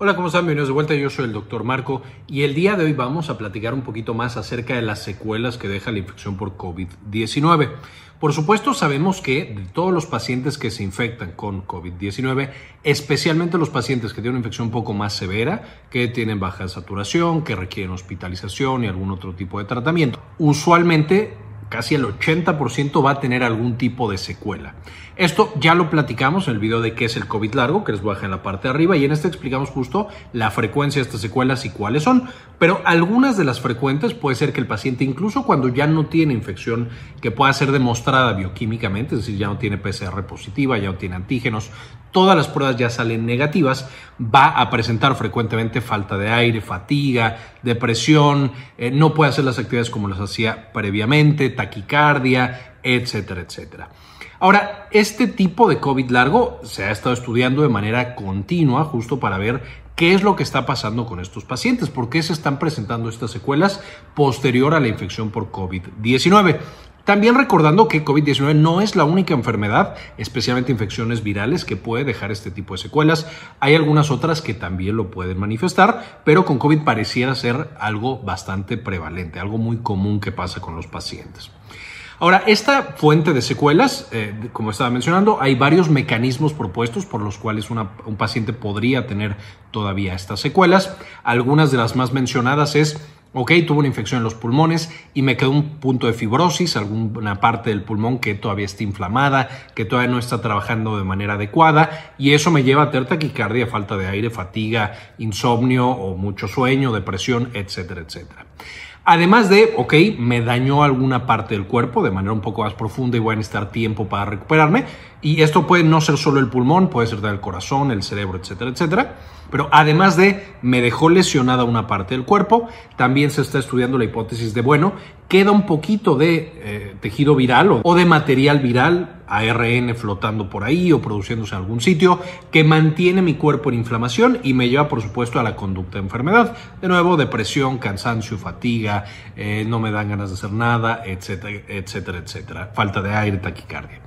Hola, ¿cómo están? Bienvenidos de vuelta. Yo soy el doctor Marco y el día de hoy vamos a platicar un poquito más acerca de las secuelas que deja la infección por COVID-19. Por supuesto, sabemos que de todos los pacientes que se infectan con COVID-19, especialmente los pacientes que tienen una infección un poco más severa, que tienen baja saturación, que requieren hospitalización y algún otro tipo de tratamiento, usualmente casi el 80% va a tener algún tipo de secuela. Esto ya lo platicamos en el video de qué es el COVID largo, que les voy a dejar en la parte de arriba, y en este explicamos justo la frecuencia de estas secuelas y cuáles son. Pero algunas de las frecuentes puede ser que el paciente, incluso cuando ya no tiene infección que pueda ser demostrada bioquímicamente, es decir, ya no tiene PCR positiva, ya no tiene antígenos, todas las pruebas ya salen negativas, va a presentar frecuentemente falta de aire, fatiga, depresión, eh, no puede hacer las actividades como las hacía previamente, taquicardia, etcétera, etcétera. Ahora, este tipo de COVID largo se ha estado estudiando de manera continua justo para ver qué es lo que está pasando con estos pacientes, por qué se están presentando estas secuelas posterior a la infección por COVID-19. También recordando que COVID-19 no es la única enfermedad, especialmente infecciones virales, que puede dejar este tipo de secuelas. Hay algunas otras que también lo pueden manifestar, pero con COVID pareciera ser algo bastante prevalente, algo muy común que pasa con los pacientes. Ahora, esta fuente de secuelas, eh, como estaba mencionando, hay varios mecanismos propuestos por los cuales un paciente podría tener todavía estas secuelas. Algunas de las más mencionadas es Ok, tuvo una infección en los pulmones y me quedó un punto de fibrosis, alguna parte del pulmón que todavía está inflamada, que todavía no está trabajando de manera adecuada y eso me lleva a tener taquicardia, falta de aire, fatiga, insomnio o mucho sueño, depresión, etcétera, etcétera. Además de, ok, me dañó alguna parte del cuerpo de manera un poco más profunda y voy a necesitar tiempo para recuperarme. Y esto puede no ser solo el pulmón, puede ser el corazón, el cerebro, etcétera, etcétera. Pero además de, me dejó lesionada una parte del cuerpo, también se está estudiando la hipótesis de, bueno, queda un poquito de eh, tejido viral o, de material viral, ARN flotando por ahí o produciéndose en algún sitio, que mantiene mi cuerpo en inflamación y me lleva, por supuesto, a la conducta de enfermedad. De nuevo, depresión, cansancio, fatiga, eh, no me dan ganas de hacer nada, etcétera, etcétera, etcétera. Falta de aire, taquicardia.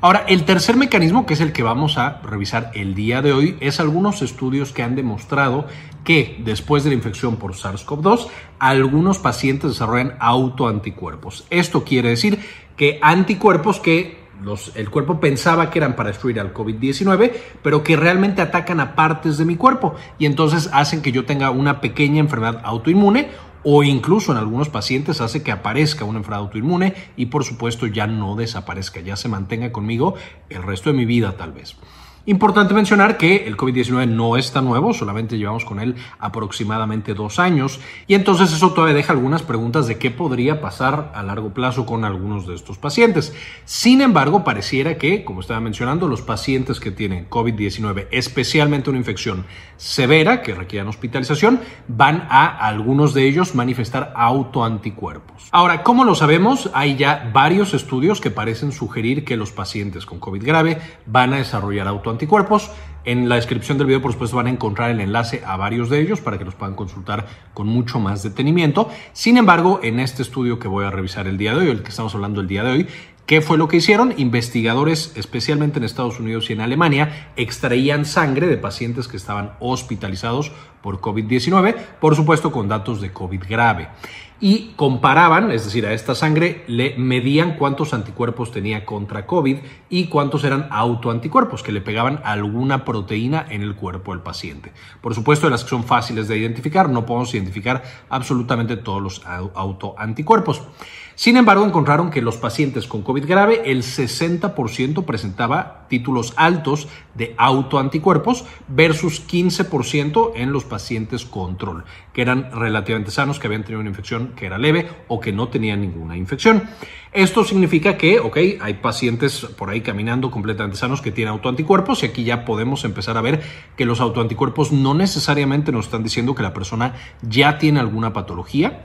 Ahora, el tercer mecanismo, que es el que vamos a revisar el día de hoy, es algunos estudios que han demostrado que después de la infección por SARS-CoV-2, algunos pacientes desarrollan autoanticuerpos. Esto quiere decir que anticuerpos que el cuerpo pensaba que eran para destruir al COVID-19, pero que realmente atacan a partes de mi cuerpo y entonces hacen que yo tenga una pequeña enfermedad autoinmune o incluso en algunos pacientes hace que aparezca una enfermedad autoinmune y por supuesto ya no desaparezca, ya se mantenga conmigo el resto de mi vida tal vez. Importante mencionar que el COVID-19 no es tan nuevo, solamente llevamos con él aproximadamente dos años y entonces eso todavía deja algunas preguntas de qué podría pasar a largo plazo con algunos de estos pacientes. Sin embargo, pareciera que, como estaba mencionando, los pacientes que tienen COVID-19, especialmente una infección severa que requieran hospitalización, van a algunos de ellos manifestar autoanticuerpos. Ahora, ¿cómo lo sabemos? Hay ya varios estudios que parecen sugerir que los pacientes con COVID grave van a desarrollar autoanticuerpos anticuerpos. En la descripción del video, por supuesto, van a encontrar el enlace a varios de ellos para que los puedan consultar con mucho más detenimiento. Sin embargo, en este estudio que voy a revisar el día de hoy, el que estamos hablando el día de hoy, ¿Qué fue lo que hicieron? Investigadores, especialmente en Estados Unidos y en Alemania, extraían sangre de pacientes que estaban hospitalizados por COVID-19, por supuesto con datos de COVID grave y comparaban, es decir, a esta sangre le medían cuántos anticuerpos tenía contra COVID y cuántos eran autoanticuerpos que le pegaban alguna proteína en el cuerpo del paciente. Por supuesto, de las que son fáciles de identificar, no podemos identificar absolutamente todos los autoanticuerpos. Sin embargo, encontraron que los pacientes con COVID grave, el 60% presentaba títulos altos de autoanticuerpos versus 15% en los pacientes control, que eran relativamente sanos, que habían tenido una infección que era leve o que no tenían ninguna infección. Esto significa que, ok, hay pacientes por ahí caminando completamente sanos que tienen autoanticuerpos y aquí ya podemos empezar a ver que los autoanticuerpos no necesariamente nos están diciendo que la persona ya tiene alguna patología.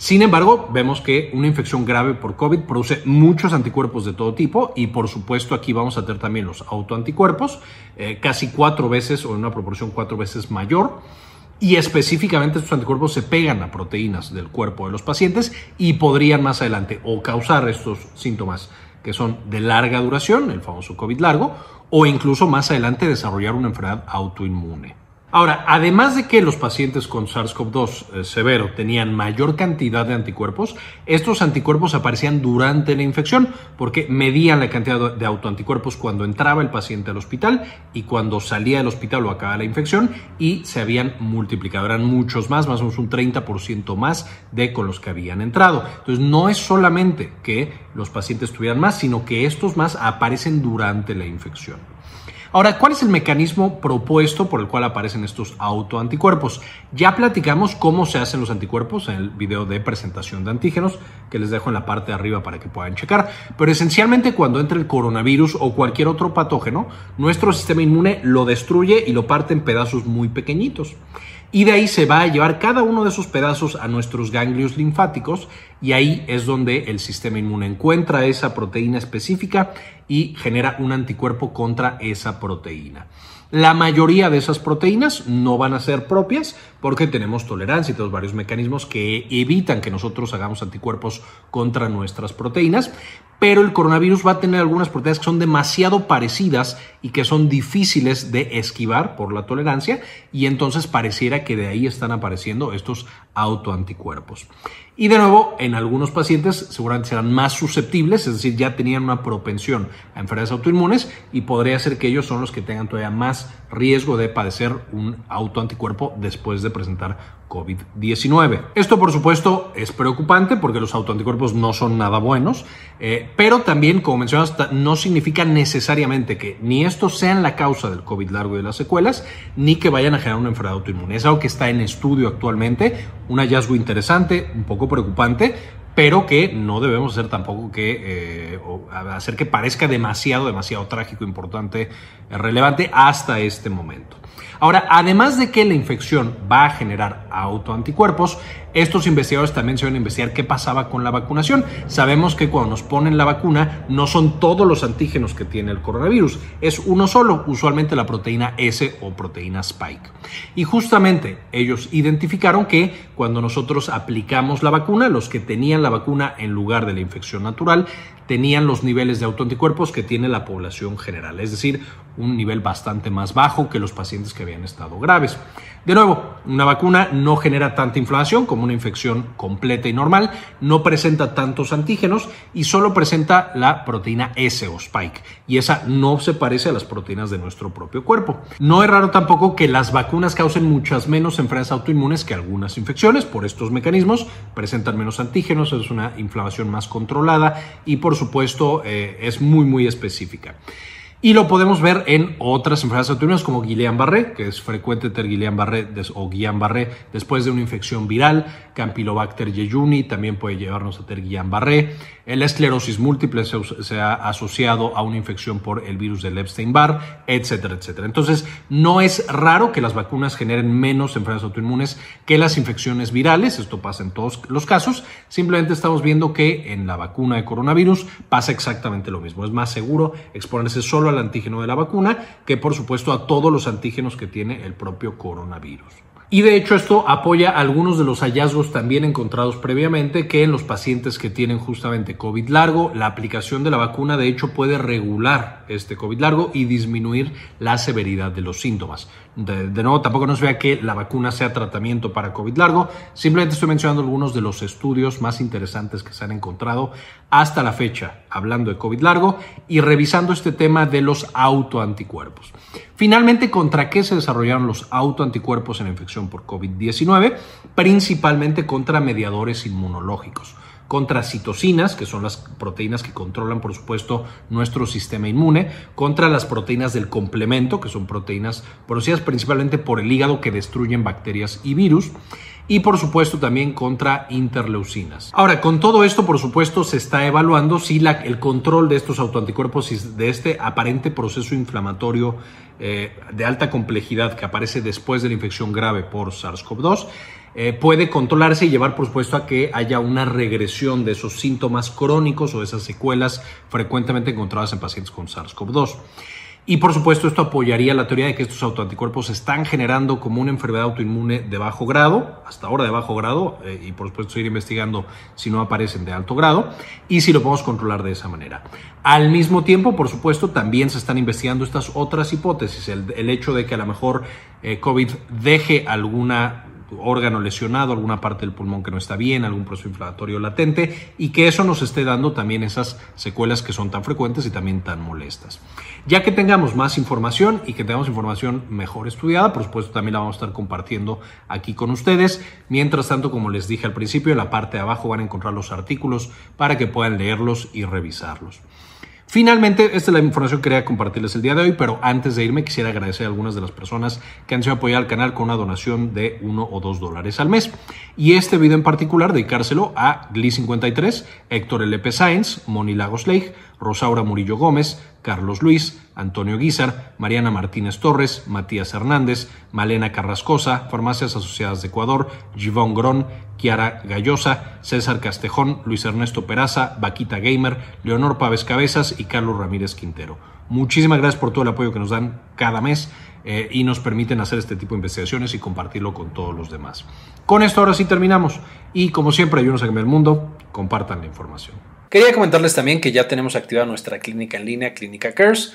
Sin embargo, vemos que una infección grave por COVID produce muchos anticuerpos de todo tipo y por supuesto aquí vamos a tener también los autoanticuerpos, eh, casi cuatro veces o en una proporción cuatro veces mayor. Y específicamente estos anticuerpos se pegan a proteínas del cuerpo de los pacientes y podrían más adelante o causar estos síntomas que son de larga duración, el famoso COVID largo, o incluso más adelante desarrollar una enfermedad autoinmune. Ahora, además de que los pacientes con SARS-CoV-2 eh, severo tenían mayor cantidad de anticuerpos, estos anticuerpos aparecían durante la infección porque medían la cantidad de autoanticuerpos cuando entraba el paciente al hospital y cuando salía del hospital o acababa la infección y se habían multiplicado. Eran muchos más, más o menos un 30% más de con los que habían entrado. Entonces, no es solamente que los pacientes tuvieran más, sino que estos más aparecen durante la infección. Ahora, ¿cuál es el mecanismo propuesto por el cual aparecen estos autoanticuerpos? Ya platicamos cómo se hacen los anticuerpos en el video de presentación de antígenos, que les dejo en la parte de arriba para que puedan checar. Pero esencialmente cuando entra el coronavirus o cualquier otro patógeno, nuestro sistema inmune lo destruye y lo parte en pedazos muy pequeñitos y de ahí se va a llevar cada uno de esos pedazos a nuestros ganglios linfáticos y ahí es donde el sistema inmune encuentra esa proteína específica y genera un anticuerpo contra esa proteína. La mayoría de esas proteínas no van a ser propias porque tenemos tolerancia y todos varios mecanismos que evitan que nosotros hagamos anticuerpos contra nuestras proteínas, pero el coronavirus va a tener algunas proteínas que son demasiado parecidas y que son difíciles de esquivar por la tolerancia y entonces pareciera que de ahí están apareciendo estos autoanticuerpos. Y de nuevo, en algunos pacientes seguramente serán más susceptibles, es decir, ya tenían una propensión a enfermedades autoinmunes y podría ser que ellos son los que tengan todavía más riesgo de padecer un autoanticuerpo después de presentar COVID-19. Esto, por supuesto, es preocupante porque los autoanticuerpos no son nada buenos, eh, pero también, como mencionas, no significa necesariamente que ni estos sean la causa del COVID largo y de las secuelas, ni que vayan a generar una enfermedad autoinmune. Es algo que está en estudio actualmente, un hallazgo interesante, un poco preocupante, pero que no debemos hacer tampoco que eh, hacer que parezca demasiado, demasiado trágico, importante, relevante hasta este momento. Ahora, además de que la infección va a generar autoanticuerpos, estos investigadores también se van a investigar qué pasaba con la vacunación. Sabemos que cuando nos ponen la vacuna no son todos los antígenos que tiene el coronavirus, es uno solo, usualmente la proteína S o proteína Spike. Y justamente ellos identificaron que cuando nosotros aplicamos la vacuna, los que tenían la vacuna en lugar de la infección natural, tenían los niveles de autoanticuerpos que tiene la población general, es decir, un nivel bastante más bajo que los pacientes que habían estado graves. De nuevo, una vacuna no genera tanta inflamación como una infección completa y normal, no presenta tantos antígenos y solo presenta la proteína S o spike, y esa no se parece a las proteínas de nuestro propio cuerpo. No es raro tampoco que las vacunas causen muchas menos enfermedades autoinmunes que algunas infecciones por estos mecanismos, presentan menos antígenos, es una inflamación más controlada y por supuesto eh, es muy muy específica. Y lo podemos ver en otras enfermedades autoinmunes como Guillain-Barré, que es frecuente tener Guillain-Barré o Guillain-Barré después de una infección viral, Campylobacter jejuni también puede llevarnos a tener Guillain-Barré. La esclerosis múltiple se, ha asociado a una infección por el virus del Epstein-Barr, etcétera, etcétera. Entonces, no es raro que las vacunas generen menos enfermedades autoinmunes que las infecciones virales. Esto pasa en todos los casos. Simplemente estamos viendo que en la vacuna de coronavirus pasa exactamente lo mismo. Es más seguro exponerse solo al antígeno de la vacuna que por supuesto a todos los antígenos que tiene el propio coronavirus. Y de hecho esto apoya algunos de los hallazgos también encontrados previamente que en los pacientes que tienen justamente COVID largo, la aplicación de la vacuna de hecho puede regular este COVID largo y disminuir la severidad de los síntomas. De, nuevo, tampoco nos vea que la vacuna sea tratamiento para COVID largo, simplemente estoy mencionando algunos de los estudios más interesantes que se han encontrado hasta la fecha, hablando de COVID largo y revisando este tema de los autoanticuerpos. Finalmente, ¿contra qué se desarrollaron los autoanticuerpos en infección por COVID-19? Principalmente contra mediadores inmunológicos contra citocinas, que son las proteínas que controlan, por supuesto, nuestro sistema inmune, contra las proteínas del complemento, que son proteínas producidas principalmente por el hígado que destruyen bacterias y virus, y por supuesto también contra interleucinas. Ahora, con todo esto, por supuesto, se está evaluando si el control de estos autoanticuerpos y de este aparente proceso inflamatorio eh, de alta complejidad que aparece después de la infección grave por SARS-CoV-2 eh, puede controlarse y llevar, por supuesto, a que haya una regresión de esos síntomas crónicos o esas secuelas frecuentemente encontradas en pacientes con SARS-CoV-2. Y por supuesto esto apoyaría la teoría de que estos autoanticuerpos se están generando como una enfermedad autoinmune de bajo grado, hasta ahora de bajo grado, eh, y por supuesto seguir investigando si no aparecen de alto grado, y si lo podemos controlar de esa manera. Al mismo tiempo, por supuesto, también se están investigando estas otras hipótesis, el, hecho de que a lo mejor eh, COVID deje alguna órgano lesionado, alguna parte del pulmón que no está bien, algún proceso inflamatorio latente y que eso nos esté dando también esas secuelas que son tan frecuentes y también tan molestas. Ya que tengamos más información y que tengamos información mejor estudiada, por supuesto también la vamos a estar compartiendo aquí con ustedes. Mientras tanto, como les dije al principio, en la parte de abajo van a encontrar los artículos para que puedan leerlos y revisarlos. Finalmente, esta es la información que quería compartirles el día de hoy, pero antes de irme quisiera agradecer a algunas de las personas que han sido apoyar al canal con una donación de uno o dos dólares al mes. Y este video en particular, dedicárselo a Glee53, Héctor L.P. Sáenz, Moni Lagos Leigh, Rosaura Murillo Gómez, Carlos Luis, Antonio Guizar, Mariana Martínez Torres, Matías Hernández, Malena Carrascosa, Farmacias Asociadas de Ecuador, Givón Grón, Kiara Gallosa, César Castejón, Luis Ernesto Peraza, Vaquita Gamer, Leonor Pávez Cabezas y Carlos Ramírez Quintero. Muchísimas gracias por todo el apoyo que nos dan cada mes eh, y nos permiten hacer este tipo de investigaciones y compartirlo con todos los demás. Con esto ahora sí terminamos y como siempre, ayúdenos a cambiar el mundo, compartan la información. Quería comentarles también que ya tenemos activada nuestra clínica en línea, Clínica Cares.